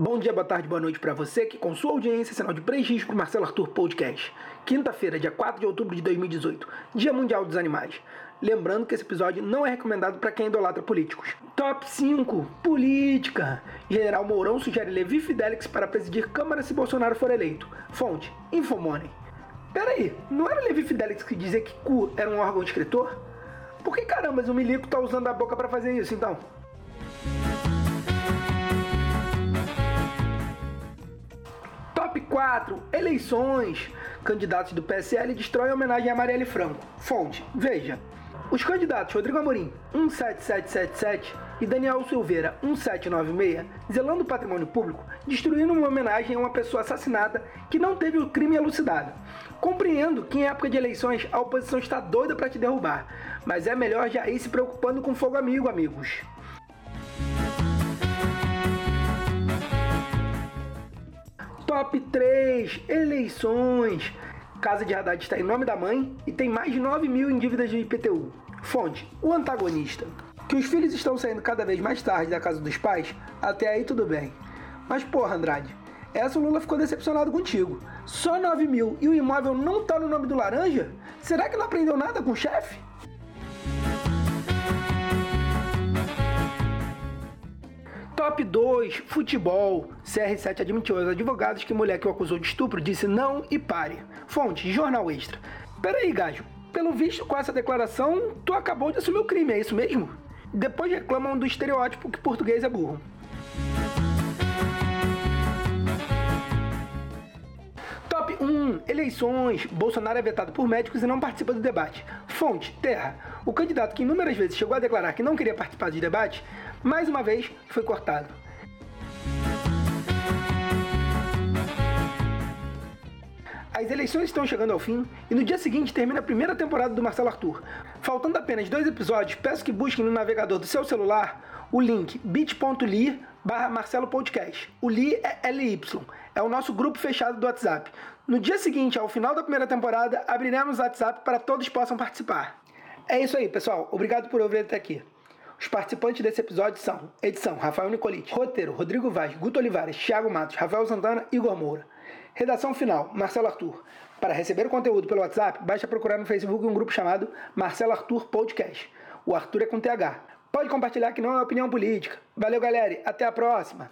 Bom dia, boa tarde, boa noite para você que com sua audiência sinal de prestígio para o Marcelo Arthur Podcast. Quinta-feira, dia 4 de outubro de 2018, Dia Mundial dos Animais. Lembrando que esse episódio não é recomendado para quem idolatra políticos. Top 5: Política. General Mourão sugere Levi Fidelix para presidir Câmara se Bolsonaro for eleito. Fonte: Infomoney. Peraí, não era Levi Fidelix que dizia que cu era um órgão escritor? Por que caramba o milico tá usando a boca para fazer isso então? 4. Eleições. Candidatos do PSL destroem homenagem a Marielle Franco. Fonte. Veja. Os candidatos Rodrigo Amorim, 17777, e Daniel Silveira, 1796, zelando o patrimônio público, destruindo uma homenagem a uma pessoa assassinada que não teve o crime elucidado. Compreendo que em época de eleições a oposição está doida para te derrubar, mas é melhor já ir se preocupando com fogo amigo, amigos. Top 3 Eleições. Casa de Haddad está em nome da mãe e tem mais de 9 mil em dívidas de IPTU. Fonte: O antagonista. Que os filhos estão saindo cada vez mais tarde da casa dos pais, até aí tudo bem. Mas porra, Andrade, essa o Lula ficou decepcionado contigo. Só 9 mil e o imóvel não tá no nome do laranja? Será que não aprendeu nada com o chefe? Top 2, futebol. CR7 admitiu aos advogados que mulher que o acusou de estupro disse não e pare. Fonte, jornal extra. Peraí, gajo. Pelo visto, com essa declaração, tu acabou de assumir o crime, é isso mesmo? Depois reclamam do estereótipo que português é burro. Top 1, eleições. Bolsonaro é vetado por médicos e não participa do debate. Fonte, Terra. O candidato que inúmeras vezes chegou a declarar que não queria participar de debate mais uma vez foi cortado. As eleições estão chegando ao fim e no dia seguinte termina a primeira temporada do Marcelo Arthur. Faltando apenas dois episódios, peço que busquem no navegador do seu celular o link bit.ly barra Marcelo Podcast. O Li é LY, é o nosso grupo fechado do WhatsApp. No dia seguinte, ao final da primeira temporada, abriremos o WhatsApp para todos possam participar. É isso aí, pessoal. Obrigado por ouvir até aqui. Os participantes desse episódio são edição Rafael Nicolite, roteiro Rodrigo Vaz, Guto Olivares, Thiago Matos, Rafael Santana e Igor Moura. Redação final Marcelo Arthur. Para receber o conteúdo pelo WhatsApp, basta procurar no Facebook um grupo chamado Marcelo Arthur Podcast. O Arthur é com TH. Pode compartilhar que não é opinião política. Valeu, galera. Até a próxima.